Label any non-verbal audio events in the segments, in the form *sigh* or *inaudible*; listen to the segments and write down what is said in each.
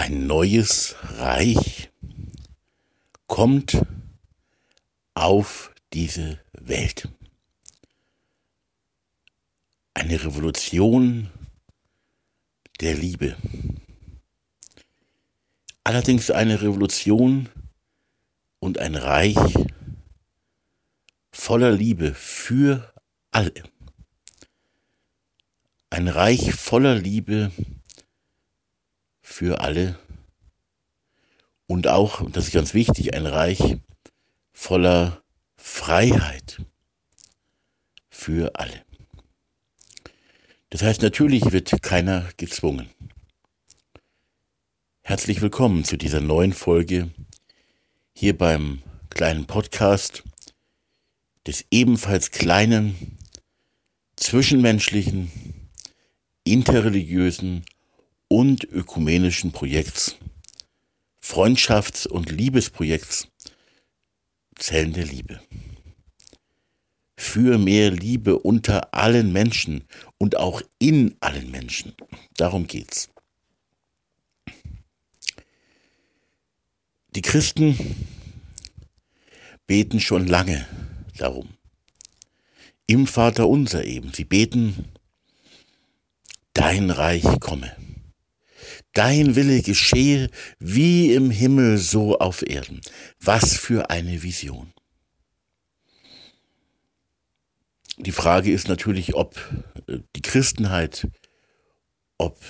Ein neues Reich kommt auf diese Welt. Eine Revolution der Liebe. Allerdings eine Revolution und ein Reich voller Liebe für alle. Ein Reich voller Liebe für alle und auch, das ist ganz wichtig, ein Reich voller Freiheit für alle. Das heißt, natürlich wird keiner gezwungen. Herzlich willkommen zu dieser neuen Folge hier beim kleinen Podcast des ebenfalls kleinen, zwischenmenschlichen, interreligiösen und ökumenischen Projekts, Freundschafts- und Liebesprojekts Zellen der Liebe. Für mehr Liebe unter allen Menschen und auch in allen Menschen. Darum geht's. Die Christen beten schon lange darum. Im Vater unser eben. Sie beten, dein Reich komme. Dein Wille geschehe wie im Himmel so auf Erden. Was für eine Vision. Die Frage ist natürlich, ob äh, die Christenheit, ob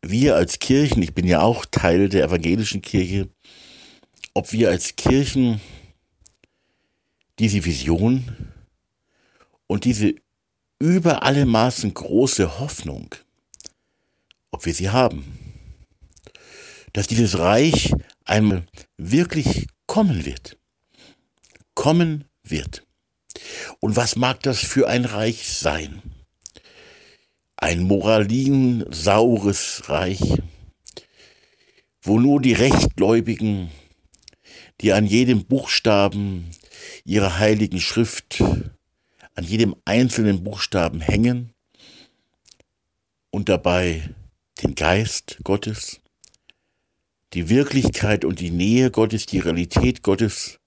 wir als Kirchen, ich bin ja auch Teil der evangelischen Kirche, ob wir als Kirchen diese Vision und diese über alle Maßen große Hoffnung, ob wir sie haben dass dieses Reich einmal wirklich kommen wird. Kommen wird. Und was mag das für ein Reich sein? Ein moralinsaures Reich, wo nur die Rechtgläubigen, die an jedem Buchstaben ihrer heiligen Schrift, an jedem einzelnen Buchstaben hängen und dabei den Geist Gottes, die Wirklichkeit und die Nähe Gottes, die Realität Gottes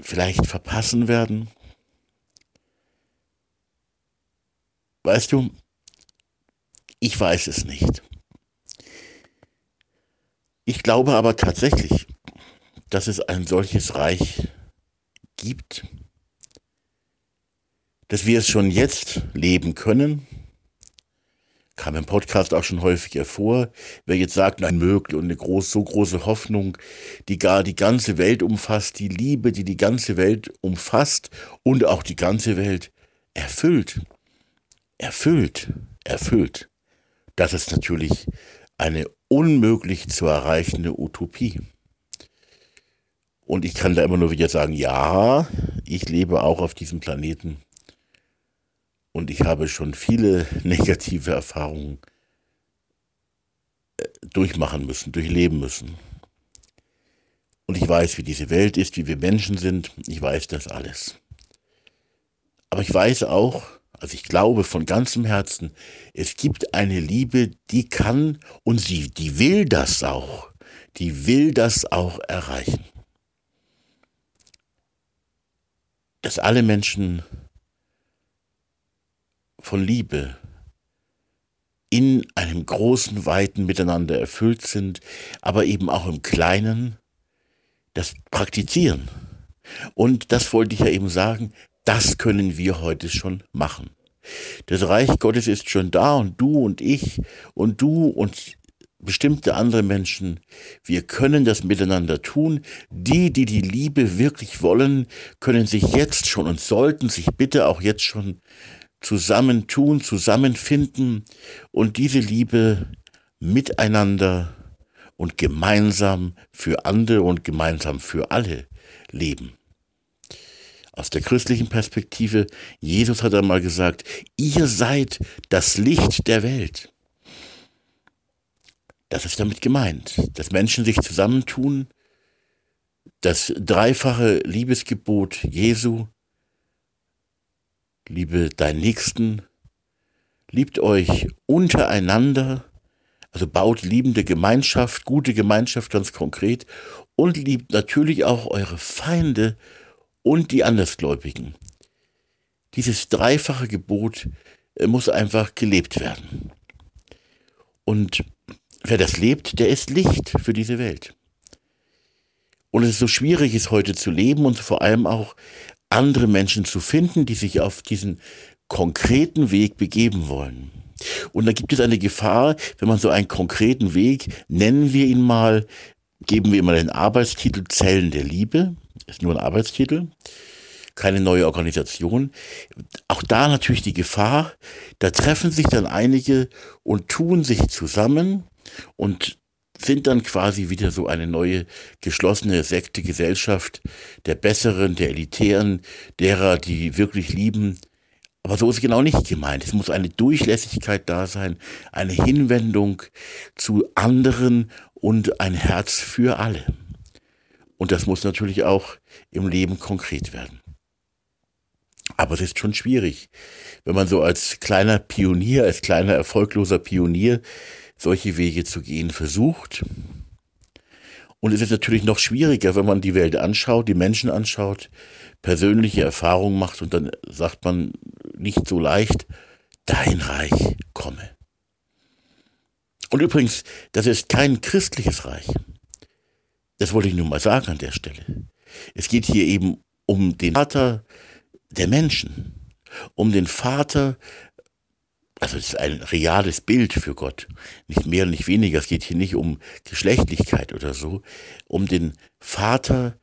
vielleicht verpassen werden? Weißt du, ich weiß es nicht. Ich glaube aber tatsächlich, dass es ein solches Reich gibt, dass wir es schon jetzt leben können kam im Podcast auch schon häufiger vor. Wer jetzt sagt, ein Mögel und eine groß, so große Hoffnung, die gar die ganze Welt umfasst, die Liebe, die die ganze Welt umfasst und auch die ganze Welt erfüllt, erfüllt, erfüllt. Das ist natürlich eine unmöglich zu erreichende Utopie. Und ich kann da immer nur wieder sagen, ja, ich lebe auch auf diesem Planeten und ich habe schon viele *laughs* negative Erfahrungen äh, durchmachen müssen, durchleben müssen. Und ich weiß, wie diese Welt ist, wie wir Menschen sind. Ich weiß das alles. Aber ich weiß auch, also ich glaube von ganzem Herzen, es gibt eine Liebe, die kann und sie, die will das auch. Die will das auch erreichen. Dass alle Menschen von Liebe in einem großen, weiten Miteinander erfüllt sind, aber eben auch im Kleinen das praktizieren. Und das wollte ich ja eben sagen, das können wir heute schon machen. Das Reich Gottes ist schon da und du und ich und du und bestimmte andere Menschen, wir können das miteinander tun. Die, die die Liebe wirklich wollen, können sich jetzt schon und sollten sich bitte auch jetzt schon zusammentun, zusammenfinden und diese Liebe miteinander und gemeinsam für andere und gemeinsam für alle leben. Aus der christlichen Perspektive, Jesus hat einmal gesagt, ihr seid das Licht der Welt. Das ist damit gemeint, dass Menschen sich zusammentun, das dreifache Liebesgebot Jesu liebe deinen Nächsten, liebt euch untereinander, Also baut liebende Gemeinschaft, gute Gemeinschaft ganz konkret und liebt natürlich auch eure Feinde und die Andersgläubigen. Dieses dreifache Gebot äh, muss einfach gelebt werden. Und wer das lebt, der ist Licht für diese Welt. Und es ist so schwierig ist heute zu leben und vor allem auch andere Menschen zu finden, die sich auf diesen konkreten Weg begeben wollen. Und da gibt es eine Gefahr, wenn man so einen konkreten Weg, nennen wir ihn mal, geben wir ihm mal den Arbeitstitel Zellen der Liebe, ist nur ein Arbeitstitel, keine neue Organisation. Auch da natürlich die Gefahr, da treffen sich dann einige und tun sich zusammen und sind dann quasi wieder so eine neue geschlossene Sekte Gesellschaft der Besseren, der Elitären, derer, die wirklich lieben. Aber so ist genau nicht gemeint. Es muss eine Durchlässigkeit da sein, eine Hinwendung zu anderen und ein Herz für alle. Und das muss natürlich auch im Leben konkret werden. Aber es ist schon schwierig, wenn man so als kleiner Pionier, als kleiner erfolgloser Pionier solche Wege zu gehen versucht. Und es ist natürlich noch schwieriger, wenn man die Welt anschaut, die Menschen anschaut, persönliche Erfahrungen macht und dann sagt man nicht so leicht, dein Reich komme. Und übrigens, das ist kein christliches Reich. Das wollte ich nur mal sagen an der Stelle. Es geht hier eben um den Vater der Menschen, um den Vater also es ist ein reales Bild für Gott. Nicht mehr nicht weniger. Es geht hier nicht um Geschlechtlichkeit oder so. Um den Vater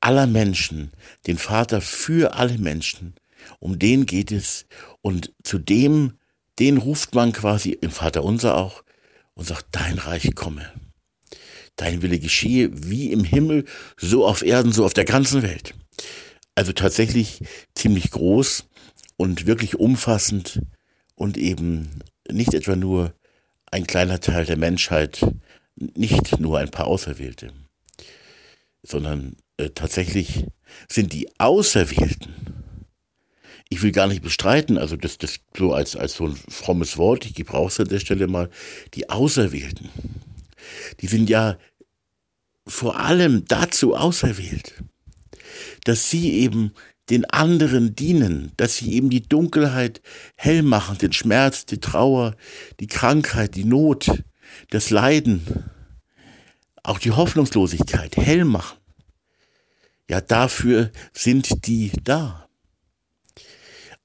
aller Menschen, den Vater für alle Menschen. Um den geht es. Und zu dem, den ruft man quasi im Vater unser auch und sagt, dein Reich komme. Dein Wille geschehe wie im Himmel, so auf Erden, so auf der ganzen Welt. Also tatsächlich ziemlich groß und wirklich umfassend und eben nicht etwa nur ein kleiner Teil der Menschheit, nicht nur ein paar Auserwählte, sondern äh, tatsächlich sind die Auserwählten. Ich will gar nicht bestreiten, also das, das so als, als so ein frommes Wort, ich gebrauche es an der Stelle mal, die Auserwählten, die sind ja vor allem dazu auserwählt, dass sie eben den anderen dienen, dass sie eben die Dunkelheit hell machen, den Schmerz, die Trauer, die Krankheit, die Not, das Leiden, auch die Hoffnungslosigkeit hell machen. Ja, dafür sind die da.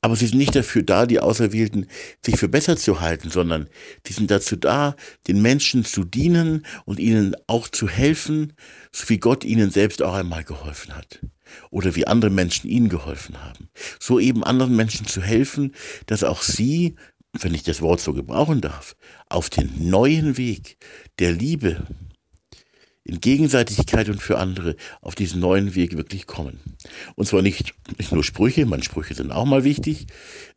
Aber sie sind nicht dafür da, die Auserwählten sich für besser zu halten, sondern die sind dazu da, den Menschen zu dienen und ihnen auch zu helfen, so wie Gott ihnen selbst auch einmal geholfen hat. Oder wie andere Menschen ihnen geholfen haben. So eben anderen Menschen zu helfen, dass auch sie, wenn ich das Wort so gebrauchen darf, auf den neuen Weg der Liebe, in Gegenseitigkeit und für andere auf diesen neuen Weg wirklich kommen. Und zwar nicht, nicht nur Sprüche, meine Sprüche sind auch mal wichtig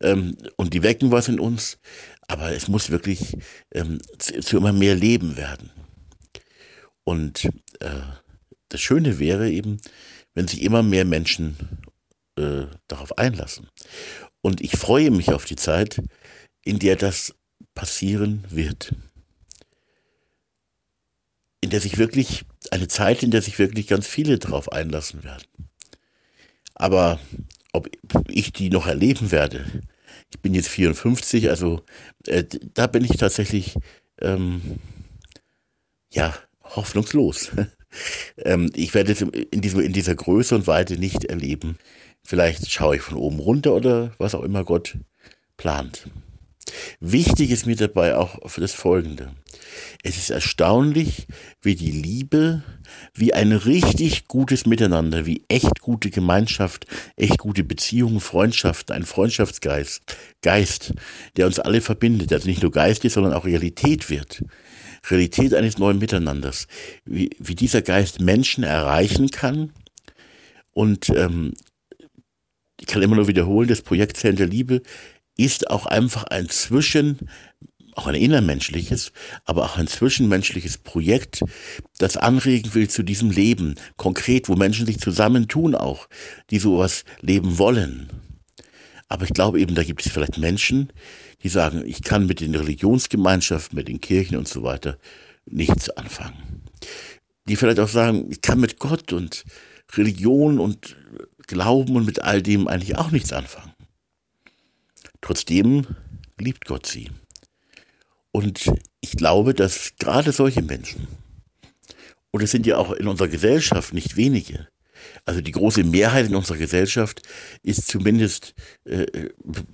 ähm, und die wecken was in uns, aber es muss wirklich ähm, zu, zu, immer mehr Leben werden. Und äh, das Schöne wäre eben, wenn sich immer mehr Menschen äh, darauf einlassen. Und ich freue mich auf die Zeit, in der das passieren wird in der sich wirklich, eine Zeit, in der sich wirklich ganz viele drauf einlassen werden. Aber ob ich die noch erleben werde, ich bin jetzt 54, also äh, da bin ich tatsächlich, ähm, ja, hoffnungslos. Ähm, ich werde es in, diesem, in dieser Größe und Weite nicht erleben. Vielleicht schaue ich von oben runter oder was auch immer Gott plant. Wichtig ist mir dabei auch für das Folgende. Es ist erstaunlich, wie die Liebe, wie ein richtig gutes Miteinander, wie echt gute Gemeinschaft, echt gute Beziehungen, Freundschaften, ein Freundschaftsgeist, Geist, der uns alle verbindet, also nicht nur Geist ist, sondern auch Realität wird. Realität eines neuen Miteinanders. Wie, wie dieser Geist Menschen erreichen kann und ähm, ich kann immer nur wiederholen, das Projekt Zellen der Liebe ist auch einfach ein Zwischen, auch ein innermenschliches, aber auch ein zwischenmenschliches Projekt, das anregen will zu diesem Leben, konkret, wo Menschen sich zusammentun auch, die sowas leben wollen. Aber ich glaube eben, da gibt es vielleicht Menschen, die sagen, ich kann mit den Religionsgemeinschaften, mit den Kirchen und so weiter nichts anfangen. Die vielleicht auch sagen, ich kann mit Gott und Religion und Glauben und mit all dem eigentlich auch nichts anfangen. Trotzdem liebt Gott sie. Und ich glaube, dass gerade solche Menschen, und es sind ja auch in unserer Gesellschaft nicht wenige, also die große Mehrheit in unserer Gesellschaft ist zumindest, äh,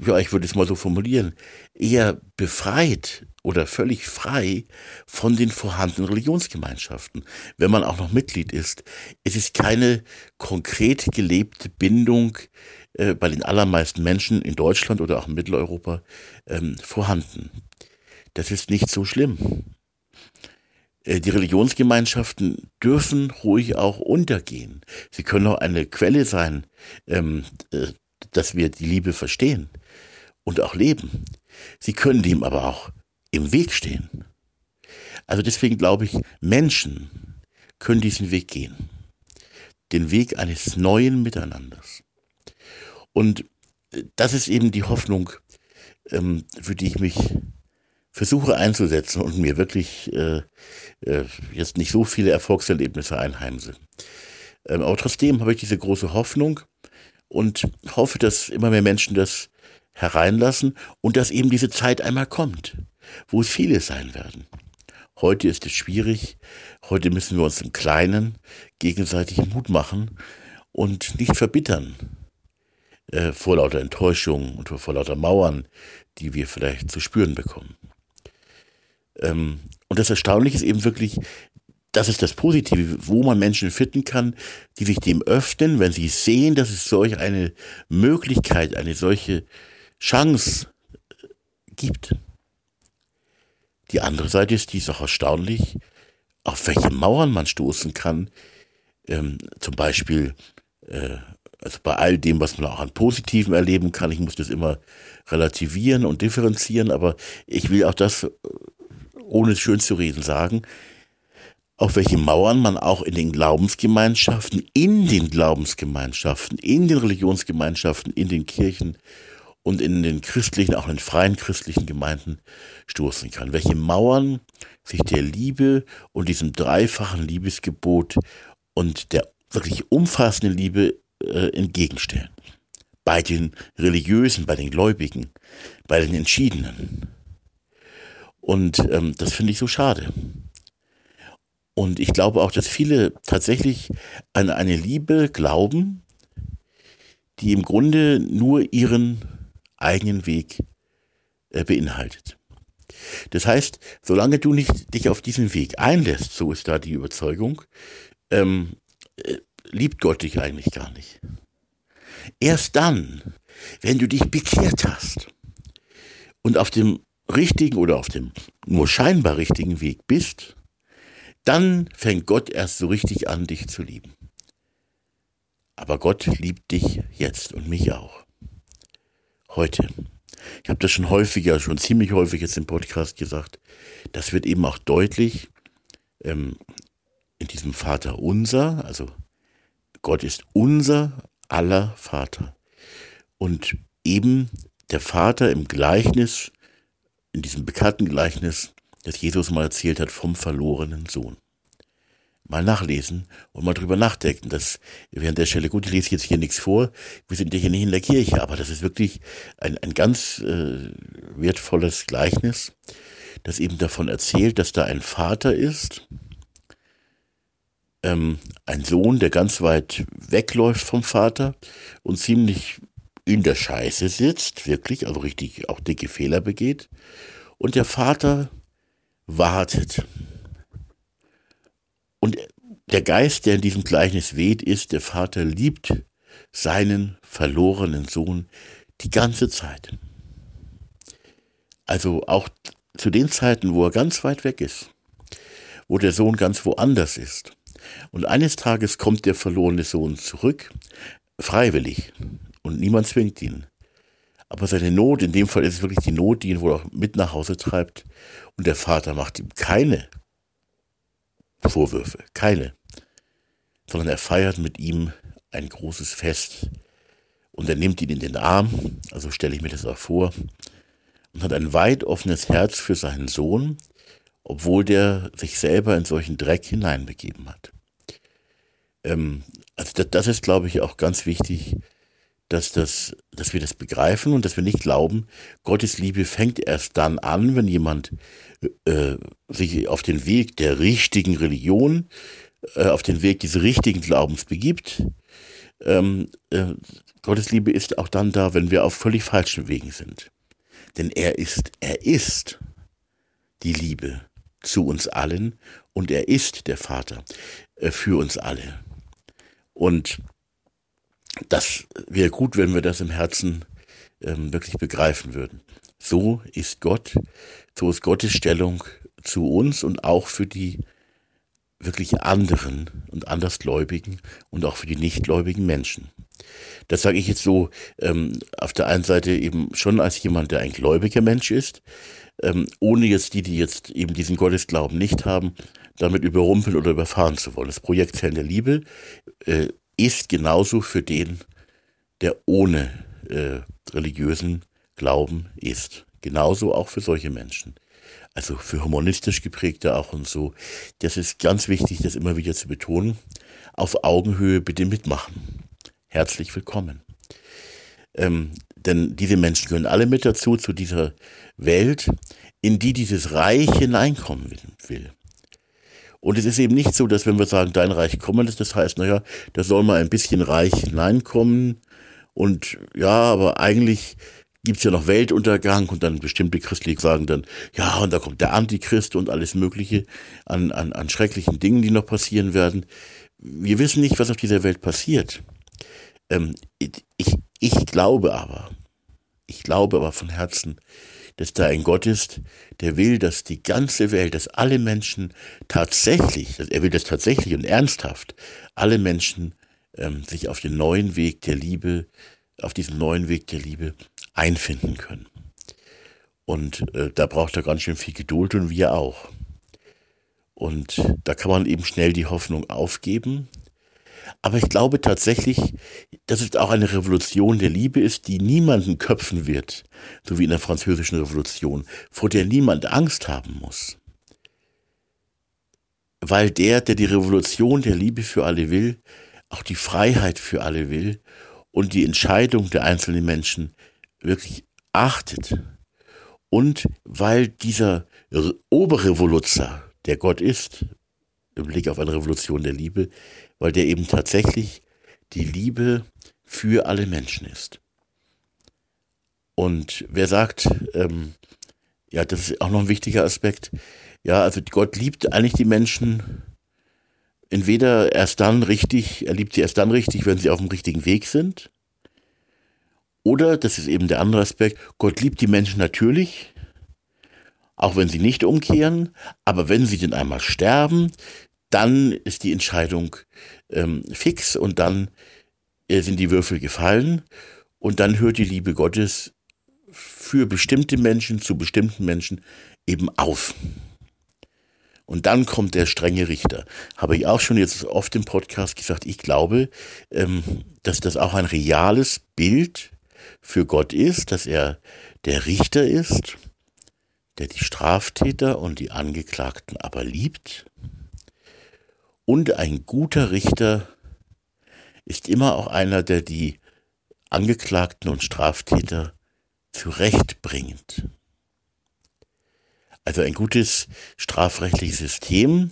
ja, ich würde es mal so formulieren, eher befreit oder völlig frei von den vorhandenen Religionsgemeinschaften, wenn man auch noch Mitglied ist. Es ist keine konkret gelebte Bindung äh, bei den allermeisten Menschen in Deutschland oder auch in Mitteleuropa ähm, vorhanden. Das ist nicht so schlimm. Äh, die Religionsgemeinschaften dürfen ruhig auch untergehen. Sie können auch eine Quelle sein, ähm, äh, dass wir die Liebe verstehen und auch leben. Sie können dem aber auch im Weg stehen. Also deswegen glaube ich, Menschen können diesen Weg gehen. Den Weg eines neuen Miteinanders. Und äh, das ist eben die Hoffnung, ähm, für die ich mich versuche einzusetzen und mir wirklich äh, äh, jetzt nicht so viele Erfolgserlebnisse einheimse. Ähm, aber trotzdem habe ich diese große Hoffnung und hoffe, dass immer mehr Menschen das hereinlassen und dass eben diese Zeit einmal kommt, wo es viele sein werden. Heute ist es schwierig, heute müssen wir uns im Kleinen gegenseitig Mut machen und nicht verbittern äh, vor lauter Enttäuschung und vor lauter Mauern, die wir vielleicht zu spüren bekommen. Ähm, und das Erstaunliche ist eben wirklich, das ist das Positive, wo man Menschen finden kann, die sich dem öffnen, wenn sie sehen, dass es solch eine Möglichkeit, eine solche Chance äh, gibt. Die andere Seite ist, die ist auch erstaunlich, auf welche Mauern man stoßen kann. Ähm, zum Beispiel, äh, also bei all dem, was man auch an Positiven erleben kann, ich muss das immer relativieren und differenzieren, aber ich will auch das äh, ohne schön zu reden sagen, auf welche Mauern man auch in den Glaubensgemeinschaften, in den Glaubensgemeinschaften, in den Religionsgemeinschaften, in den Kirchen und in den christlichen, auch in den freien christlichen Gemeinden stoßen kann. Welche Mauern sich der Liebe und diesem dreifachen Liebesgebot und der wirklich umfassenden Liebe äh, entgegenstellen. Bei den Religiösen, bei den Gläubigen, bei den Entschiedenen. Und ähm, das finde ich so schade. Und ich glaube auch, dass viele tatsächlich an eine Liebe glauben, die im Grunde nur ihren eigenen Weg äh, beinhaltet. Das heißt, solange du nicht dich auf diesen Weg einlässt, so ist da die Überzeugung, ähm, äh, liebt Gott dich eigentlich gar nicht. Erst dann, wenn du dich bekehrt hast und auf dem richtigen oder auf dem nur scheinbar richtigen Weg bist, dann fängt Gott erst so richtig an, dich zu lieben. Aber Gott liebt dich jetzt und mich auch. Heute. Ich habe das schon häufiger, schon ziemlich häufig jetzt im Podcast gesagt. Das wird eben auch deutlich ähm, in diesem Vater unser, also Gott ist unser aller Vater. Und eben der Vater im Gleichnis in diesem bekannten Gleichnis, das Jesus mal erzählt hat vom verlorenen Sohn. Mal nachlesen und mal drüber nachdenken. Das während der Stelle, gut, ich lese jetzt hier nichts vor, wir sind ja hier nicht in der Kirche, aber das ist wirklich ein, ein ganz äh, wertvolles Gleichnis, das eben davon erzählt, dass da ein Vater ist, ähm, ein Sohn, der ganz weit wegläuft vom Vater und ziemlich in der Scheiße sitzt, wirklich, also richtig auch dicke Fehler begeht. Und der Vater wartet. Und der Geist, der in diesem Gleichnis weht, ist, der Vater liebt seinen verlorenen Sohn die ganze Zeit. Also auch zu den Zeiten, wo er ganz weit weg ist, wo der Sohn ganz woanders ist. Und eines Tages kommt der verlorene Sohn zurück, freiwillig, und niemand zwingt ihn. Aber seine Not, in dem Fall ist es wirklich die Not, die ihn wohl auch mit nach Hause treibt. Und der Vater macht ihm keine Vorwürfe, keine, sondern er feiert mit ihm ein großes Fest. Und er nimmt ihn in den Arm, also stelle ich mir das auch vor, und hat ein weit offenes Herz für seinen Sohn, obwohl der sich selber in solchen Dreck hineinbegeben hat. Ähm, also das, das ist, glaube ich, auch ganz wichtig, dass, das, dass wir das begreifen und dass wir nicht glauben, Gottes Liebe fängt erst dann an, wenn jemand äh, sich auf den Weg der richtigen Religion, äh, auf den Weg des richtigen Glaubens begibt. Ähm, äh, Gottes Liebe ist auch dann da, wenn wir auf völlig falschen Wegen sind. Denn er ist, er ist die Liebe zu uns allen und er ist der Vater äh, für uns alle. Und das wäre gut, wenn wir das im Herzen ähm, wirklich begreifen würden. So ist Gott, so ist Gottes Stellung zu uns und auch für die wirklich anderen und Andersgläubigen und auch für die nichtgläubigen Menschen. Das sage ich jetzt so ähm, auf der einen Seite eben schon als jemand, der ein gläubiger Mensch ist, ähm, ohne jetzt die, die jetzt eben diesen Gottesglauben nicht haben, damit überrumpeln oder überfahren zu wollen. Das Projekt Zellen der Liebe äh, ist genauso für den, der ohne äh, religiösen Glauben ist. Genauso auch für solche Menschen. Also für humanistisch geprägte auch und so. Das ist ganz wichtig, das immer wieder zu betonen. Auf Augenhöhe bitte mitmachen. Herzlich willkommen. Ähm, denn diese Menschen gehören alle mit dazu, zu dieser Welt, in die dieses Reich hineinkommen will. Und es ist eben nicht so, dass wenn wir sagen, dein Reich komme, das heißt, naja, da soll mal ein bisschen Reich hineinkommen. Und ja, aber eigentlich gibt es ja noch Weltuntergang und dann bestimmte Christliche sagen dann, ja, und da kommt der Antichrist und alles Mögliche an, an, an schrecklichen Dingen, die noch passieren werden. Wir wissen nicht, was auf dieser Welt passiert. Ähm, ich, ich glaube aber, ich glaube aber von Herzen, dass da ein Gott ist, der will, dass die ganze Welt, dass alle Menschen tatsächlich, er will das tatsächlich und ernsthaft, alle Menschen ähm, sich auf den neuen Weg der Liebe, auf diesen neuen Weg der Liebe einfinden können. Und äh, da braucht er ganz schön viel Geduld und wir auch. Und da kann man eben schnell die Hoffnung aufgeben, aber ich glaube tatsächlich, dass es auch eine Revolution der Liebe ist, die niemanden köpfen wird, so wie in der französischen Revolution, vor der niemand Angst haben muss. Weil der, der die Revolution der Liebe für alle will, auch die Freiheit für alle will und die Entscheidung der einzelnen Menschen wirklich achtet. Und weil dieser Oberrevoluzzer, der Gott ist, im Blick auf eine Revolution der Liebe, weil der eben tatsächlich die Liebe für alle Menschen ist. Und wer sagt, ähm, ja, das ist auch noch ein wichtiger Aspekt, ja, also Gott liebt eigentlich die Menschen entweder erst dann richtig, er liebt sie erst dann richtig, wenn sie auf dem richtigen Weg sind, oder, das ist eben der andere Aspekt, Gott liebt die Menschen natürlich, auch wenn sie nicht umkehren, aber wenn sie denn einmal sterben, dann ist die Entscheidung ähm, fix und dann äh, sind die Würfel gefallen und dann hört die Liebe Gottes für bestimmte Menschen, zu bestimmten Menschen eben auf. Und dann kommt der strenge Richter. Habe ich auch schon jetzt oft im Podcast gesagt, ich glaube, ähm, dass das auch ein reales Bild für Gott ist, dass er der Richter ist, der die Straftäter und die Angeklagten aber liebt und ein guter Richter ist immer auch einer, der die Angeklagten und Straftäter zurechtbringt. Also ein gutes strafrechtliches System,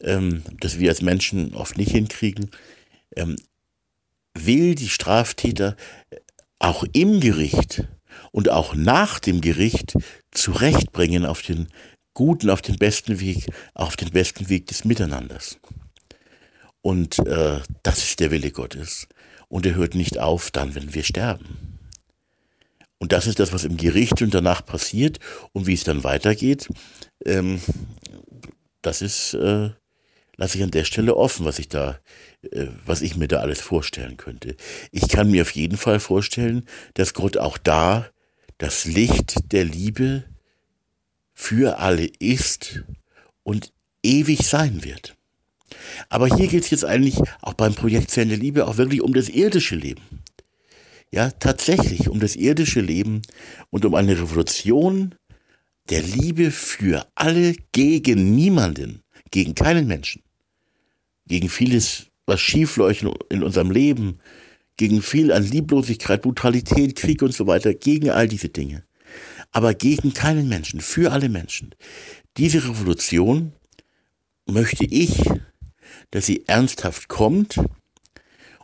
ähm, das wir als Menschen oft nicht hinkriegen, ähm, will die Straftäter auch im Gericht und auch nach dem Gericht zurechtbringen auf den guten, auf den besten Weg, auf den besten Weg des Miteinanders. Und äh, das ist der Wille Gottes. Und er hört nicht auf dann, wenn wir sterben. Und das ist das, was im Gericht und danach passiert und wie es dann weitergeht. Ähm, das ist, äh, lasse ich an der Stelle offen, was ich da, äh, was ich mir da alles vorstellen könnte. Ich kann mir auf jeden Fall vorstellen, dass Gott auch da das Licht der Liebe für alle ist und ewig sein wird. Aber hier geht es jetzt eigentlich auch beim Projekt Zellen der Liebe auch wirklich um das irdische Leben. Ja, tatsächlich um das irdische Leben und um eine Revolution der Liebe für alle gegen niemanden, gegen keinen Menschen, gegen vieles, was schiefläuft in unserem Leben, gegen viel an Lieblosigkeit, Brutalität, Krieg und so weiter, gegen all diese Dinge. Aber gegen keinen Menschen, für alle Menschen. Diese Revolution möchte ich, dass sie ernsthaft kommt.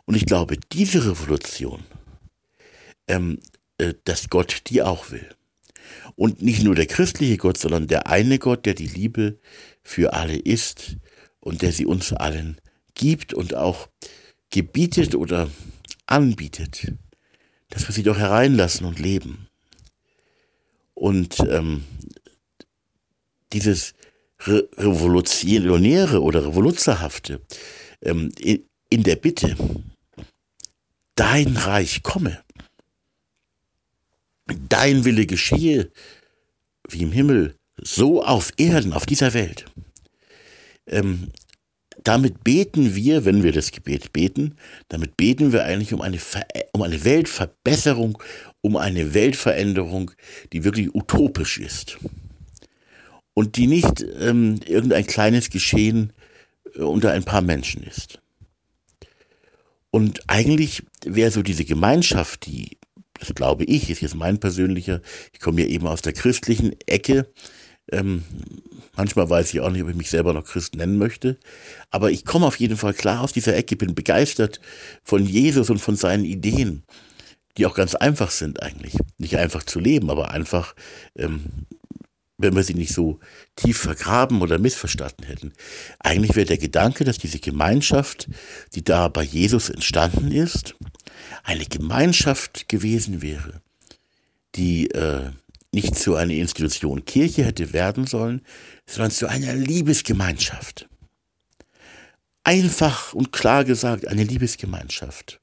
Und ich glaube, diese Revolution, ähm, äh, dass Gott die auch will. Und nicht nur der christliche Gott, sondern der eine Gott, der die Liebe für alle ist und der sie uns allen gibt und auch gebietet oder anbietet, dass wir sie doch hereinlassen und leben. Und ähm, dieses Re Revolutionäre oder Revoluzerhafte ähm, in, der Bitte, dein Reich komme, dein Wille geschehe, wie im Himmel, so auf Erden, auf dieser Welt. Ähm, damit beten wir, wenn wir das Gebet beten, damit beten wir eigentlich um eine, Ver um eine Weltverbesserung, um eine Weltveränderung, die wirklich utopisch ist. Und die nicht ähm, irgendein kleines Geschehen äh, unter ein paar Menschen ist. Und eigentlich wäre so diese Gemeinschaft, die, das glaube ich, ist jetzt mein persönlicher, ich komme ja eben aus der christlichen Ecke, ähm, manchmal weiß ich auch nicht, ob ich mich selber noch Christ nennen möchte. Aber ich komme auf jeden Fall klar aus dieser Ecke, bin begeistert von Jesus und von seinen Ideen, die auch ganz einfach sind eigentlich. Nicht einfach zu leben, aber einfach, ähm, wenn wir sie nicht so tief vergraben oder missverstanden hätten. Eigentlich wäre der Gedanke, dass diese Gemeinschaft, die da bei Jesus entstanden ist, eine Gemeinschaft gewesen wäre, die äh, nicht zu einer Institution Kirche hätte werden sollen, sondern zu einer Liebesgemeinschaft. Einfach und klar gesagt, eine Liebesgemeinschaft,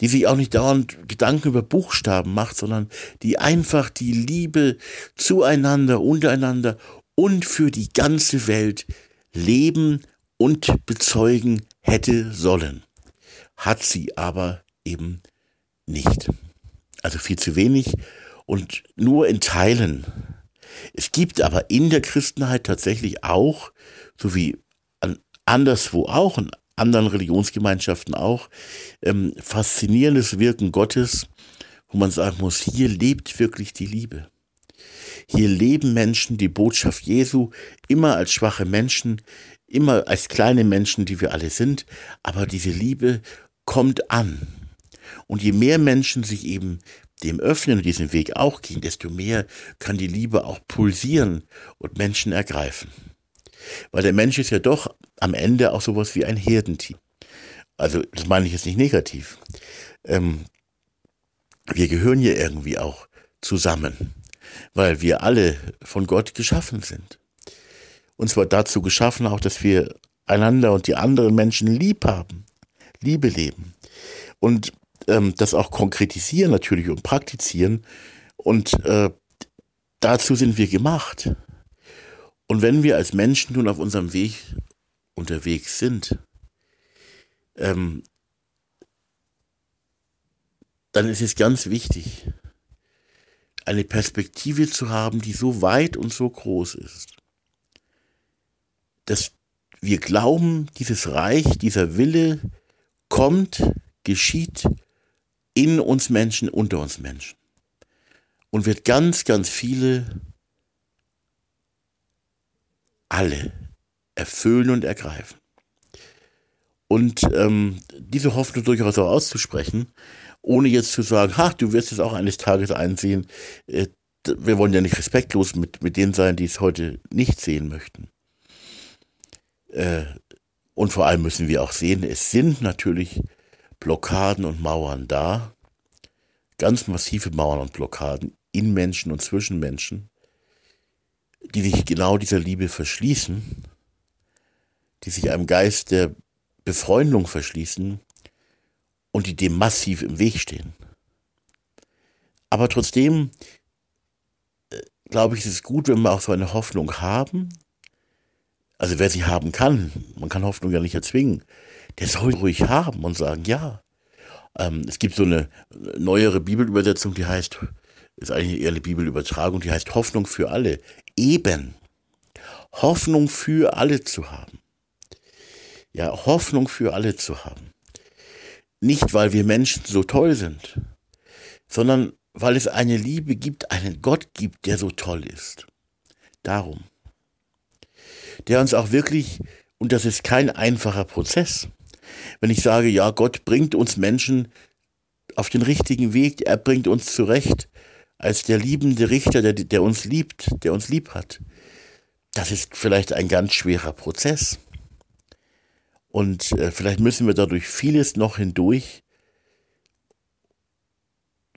die sich auch nicht dauernd Gedanken über Buchstaben macht, sondern die einfach die Liebe zueinander, untereinander und für die ganze Welt leben und bezeugen hätte sollen. Hat sie aber eben nicht. Also viel zu wenig und nur in Teilen. Es gibt aber in der Christenheit tatsächlich auch, so wie an, anderswo auch, in anderen Religionsgemeinschaften auch, ähm, faszinierendes Wirken Gottes, wo man sagen muss, hier lebt wirklich die Liebe. Hier leben Menschen die Botschaft Jesu immer als schwache Menschen, immer als kleine Menschen, die wir alle sind, aber diese Liebe kommt an. Und je mehr Menschen sich eben dem öffnen und diesen Weg auch gehen, desto mehr kann die Liebe auch pulsieren und Menschen ergreifen. Weil der Mensch ist ja doch am Ende auch sowas wie ein Herdentier. Also das meine ich jetzt nicht negativ. Ähm, wir gehören ja irgendwie auch zusammen, weil wir alle von Gott geschaffen sind. Und zwar dazu geschaffen auch, dass wir einander und die anderen Menschen lieb haben, Liebe leben. Und ähm, das auch konkretisieren natürlich und praktizieren. Und äh, dazu sind wir gemacht. Und wenn wir als Menschen nun auf unserem Weg unterwegs sind, ähm, dann ist es ganz wichtig, eine Perspektive zu haben, die so weit und so groß ist, dass wir glauben, dieses Reich, dieser Wille kommt, geschieht in uns Menschen, unter uns Menschen. Und wird ganz, ganz viele, alle erfüllen und ergreifen. Und ähm, diese Hoffnung durchaus auch auszusprechen, ohne jetzt zu sagen, ha, du wirst es auch eines Tages einsehen. Äh, wir wollen ja nicht respektlos mit, mit denen sein, die es heute nicht sehen möchten. Äh, und vor allem müssen wir auch sehen, es sind natürlich Blockaden und Mauern da, ganz massive Mauern und Blockaden in Menschen und zwischen Menschen, die sich genau dieser Liebe verschließen, die sich einem Geist der Befreundung verschließen und die dem massiv im Weg stehen. Aber trotzdem, äh, glaube ich, ist es gut, wenn wir auch so eine Hoffnung haben. Also wer sie haben kann, man kann Hoffnung ja nicht erzwingen, der soll ruhig haben und sagen, ja, Ähm, es gibt so eine neuere Bibelübersetzung, die heißt, ist eigentlich eher eine Bibelübertragung, die heißt Hoffnung für alle. Eben. Hoffnung für alle zu haben. Ja, Hoffnung für alle zu haben. Nicht, weil wir Menschen so toll sind, sondern weil es eine Liebe gibt, einen Gott gibt, der so toll ist. Darum. Der uns auch wirklich, und das ist kein einfacher Prozess, wenn ich sage, ja, Gott bringt uns Menschen auf den richtigen Weg, er bringt uns zurecht als der liebende Richter, der, der uns liebt, der uns lieb hat. Das ist vielleicht ein ganz schwerer Prozess. Und äh, vielleicht müssen wir dadurch vieles noch hindurch,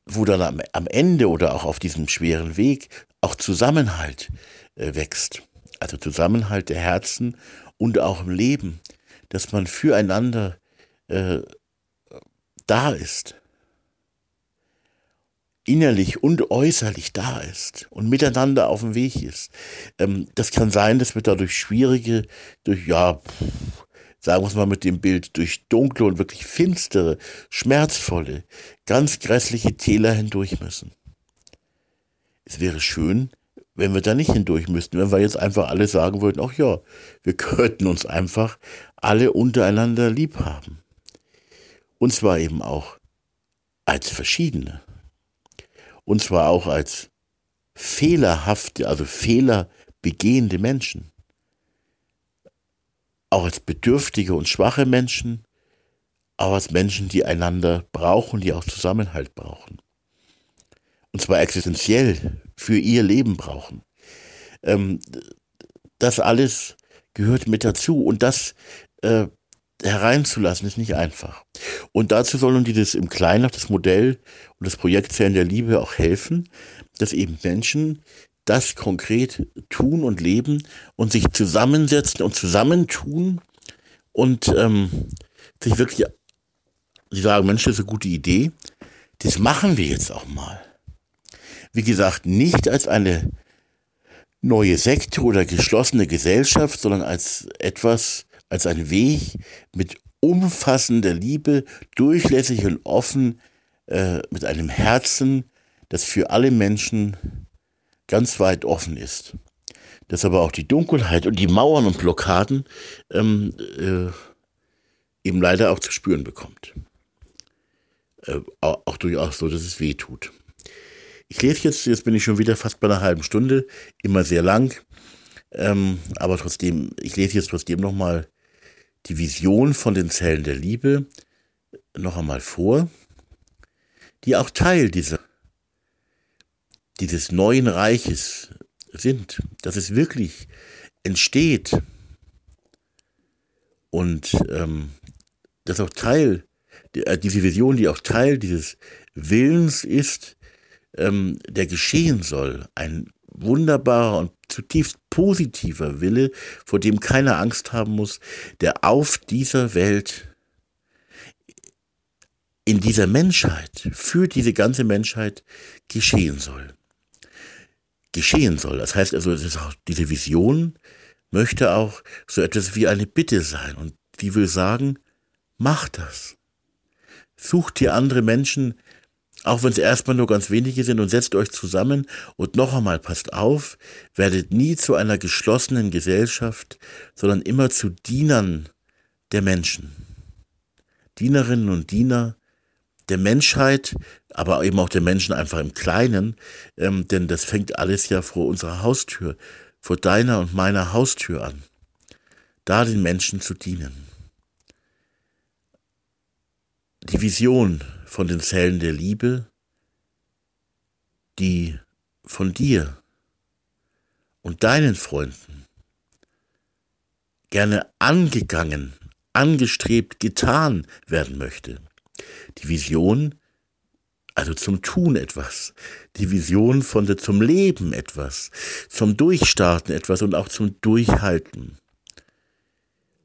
wo dann am, am Ende oder auch auf diesem schweren Weg auch Zusammenhalt äh, wächst. Also Zusammenhalt der Herzen und auch im Leben, dass man füreinander äh, da ist, innerlich und äußerlich da ist und miteinander auf dem Weg ist. Ähm, das kann sein, dass wir dadurch schwierige, durch, ja, sagen wir es mal mit dem Bild, durch dunkle und wirklich finstere, schmerzvolle, ganz grässliche Täler hindurch müssen. Es wäre schön, wenn wir da nicht hindurch müssten, wenn wir jetzt einfach alle sagen würden, ach ja, wir *laughs* könnten uns einfach alle untereinander lieb haben. Und zwar eben auch als Verschiedene. Und zwar auch als fehlerhafte, also fehlerbegehende Menschen auch als bedürftige und schwache Menschen, auch als Menschen, die einander brauchen, die auch Zusammenhalt brauchen. Und zwar existenziell für ihr Leben brauchen. Ähm, das alles gehört mit dazu und das äh, hereinzulassen ist nicht einfach. Und dazu soll nun dieses im Kleinen das Modell und das Projekt Zellen der Liebe auch helfen, dass eben Menschen das konkret tun und leben und sich zusammensetzen und zusammentun und ähm, sich wirklich, sie sagen, Mensch, das ist eine gute Idee, das machen wir jetzt auch mal. Wie gesagt, nicht als eine neue Sekte oder geschlossene Gesellschaft, sondern als etwas, als ein Weg mit umfassender Liebe, durchlässig und offen, äh, mit einem Herzen, das für alle Menschen ganz weit offen ist. Dass aber auch die Dunkelheit und die Mauern und Blockaden ähm, äh, eben leider auch zu spüren bekommt. Äh, auch durchaus so, dass es weh tut. Ich lese jetzt, jetzt bin ich schon wieder fast bei einer halben Stunde, immer sehr lang, ähm, aber trotzdem, ich lese jetzt trotzdem nochmal die Vision von den Zellen der Liebe noch einmal vor, die auch Teil dieser dieses neuen Reiches sind, dass es wirklich entsteht und ähm, dass auch Teil, äh, diese Vision, die auch Teil dieses Willens ist, ähm, der geschehen soll, ein wunderbarer und zutiefst positiver Wille, vor dem keiner Angst haben muss, der auf dieser Welt in dieser Menschheit, für diese ganze Menschheit geschehen soll geschehen soll. Das heißt also, auch, diese Vision möchte auch so etwas wie eine Bitte sein. Und die will sagen, mach das. Sucht dir andere Menschen, auch wenn es erstmal nur ganz wenige sind, und setzt euch zusammen und noch einmal passt auf, werdet nie zu einer geschlossenen Gesellschaft, sondern immer zu Dienern der Menschen. Dienerinnen und Diener der Menschheit, aber eben auch der Menschen einfach im Kleinen, ähm, denn das fängt alles ja vor unserer Haustür, vor deiner und meiner Haustür an, da den Menschen zu dienen. Die Vision von den Zellen der Liebe, die von dir und deinen Freunden gerne angegangen, angestrebt, getan werden möchte die Vision, also zum Tun etwas, die Vision von der, zum Leben etwas, zum Durchstarten etwas und auch zum Durchhalten.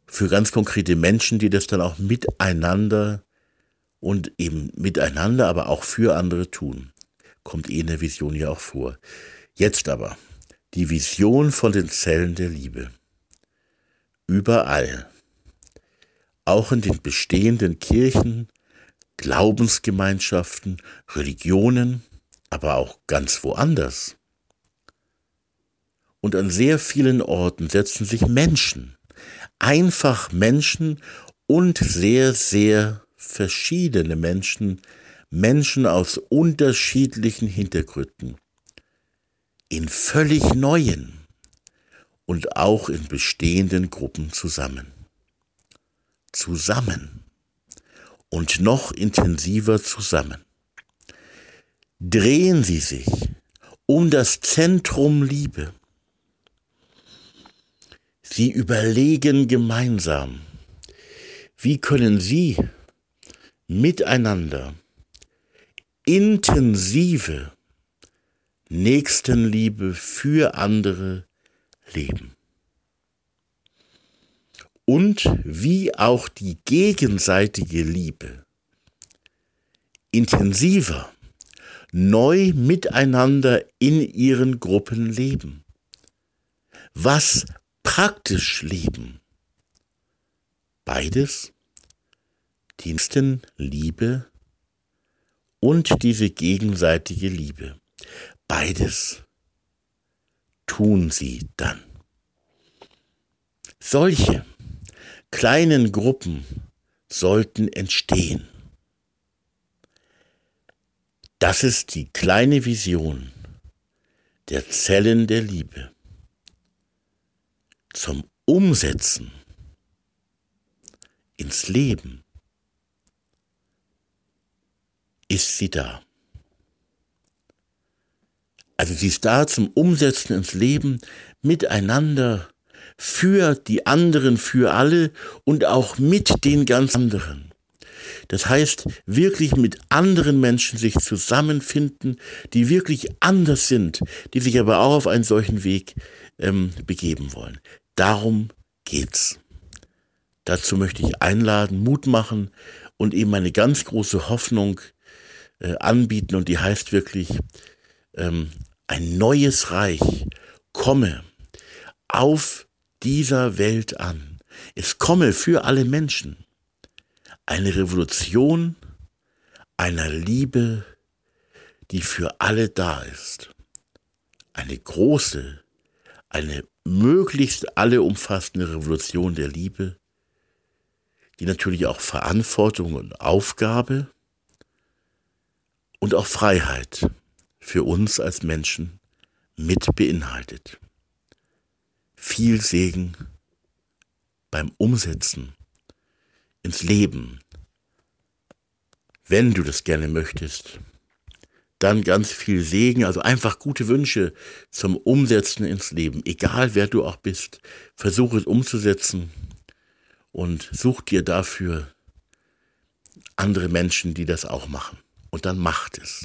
Für ganz konkrete Menschen, die das dann auch miteinander und eben miteinander, aber auch für andere tun. Kommt eh in der Vision ja auch vor. Jetzt aber die Vision von den Zellen der Liebe. Überall, auch in den bestehenden Kirchen, Glaubensgemeinschaften, Religionen, aber auch ganz woanders. Und an sehr vielen Orten setzen sich Menschen, einfach Menschen und sehr, sehr verschiedene Menschen, Menschen aus unterschiedlichen Hintergründen, in völlig neuen und auch in bestehenden Gruppen zusammen. Zusammen und noch intensiver zusammen. Drehen Sie sich um das Zentrum Liebe. Sie überlegen gemeinsam, wie können Sie miteinander intensive Nächstenliebe für andere leben. Und wie auch die gegenseitige Liebe intensiver, neu miteinander in ihren Gruppen leben. Was praktisch leben. Beides, Dienstenliebe und diese gegenseitige Liebe. Beides tun sie dann. Solche kleinen Gruppen sollten entstehen. Das ist die kleine Vision der Zellen der Liebe zum Umsetzen ins Leben ist sie da. Also sie ist da zum Umsetzen ins Leben miteinander, für die anderen, für alle und auch mit den ganz anderen. Das heißt, wirklich mit anderen Menschen sich zusammenfinden, die wirklich anders sind, die sich aber auch auf einen solchen Weg ähm, begeben wollen. Darum geht's. Dazu möchte ich einladen, Mut machen und eben eine ganz große Hoffnung äh, anbieten und die heißt wirklich, ähm, ein neues Reich komme auf dieser Welt an. Es komme für alle Menschen. Eine Revolution einer Liebe, die für alle da ist. Eine große, eine möglichst alle umfassende Revolution der Liebe, die natürlich auch Verantwortung und Aufgabe und auch Freiheit für uns als Menschen mit beinhaltet. Viel Segen beim Umsetzen ins Leben. Wenn du das gerne möchtest, dann ganz viel Segen, also einfach gute Wünsche zum Umsetzen ins Leben. Egal wer du auch bist, versuch es umzusetzen und such dir dafür andere Menschen, die das auch machen. Und dann macht es.